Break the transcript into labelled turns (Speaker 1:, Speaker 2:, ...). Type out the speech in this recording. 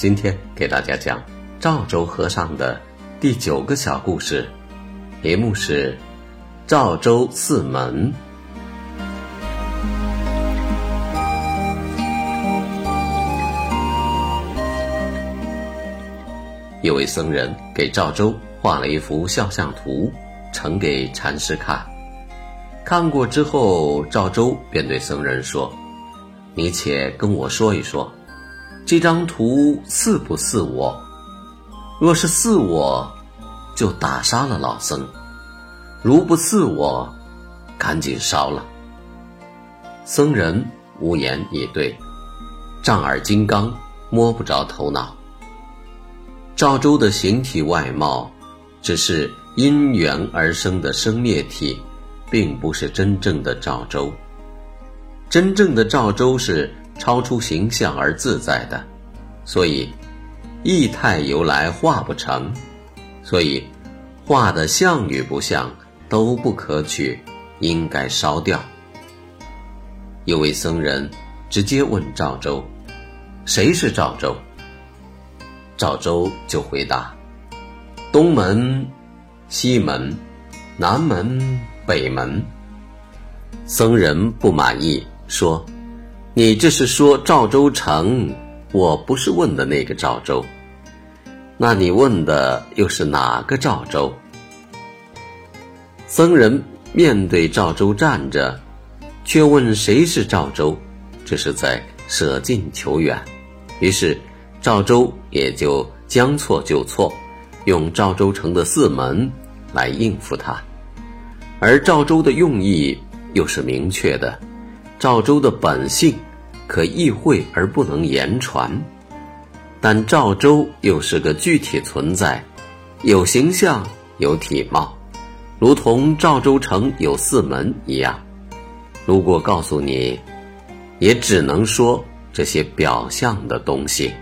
Speaker 1: 今天给大家讲赵州和尚的第九个小故事，题目是《赵州四门》。有位僧人给赵州画了一幅肖像图，呈给禅师看。看过之后，赵州便对僧人说：“你且跟我说一说。”这张图似不似我？若是似我，就打杀了老僧；如不似我，赶紧烧了。僧人无言以对，丈二金刚摸不着头脑。赵州的形体外貌，只是因缘而生的生灭体，并不是真正的赵州。真正的赵州是。超出形象而自在的，所以意态由来画不成，所以画的像与不像都不可取，应该烧掉。有位僧人直接问赵州：“谁是赵州？”赵州就回答：“东门、西门、南门、北门。”僧人不满意，说。你这是说赵州城？我不是问的那个赵州。那你问的又是哪个赵州？僧人面对赵州站着，却问谁是赵州，这是在舍近求远。于是赵州也就将错就错，用赵州城的四门来应付他。而赵州的用意又是明确的。赵州的本性可意会而不能言传，但赵州又是个具体存在，有形象有体貌，如同赵州城有四门一样。如果告诉你，也只能说这些表象的东西。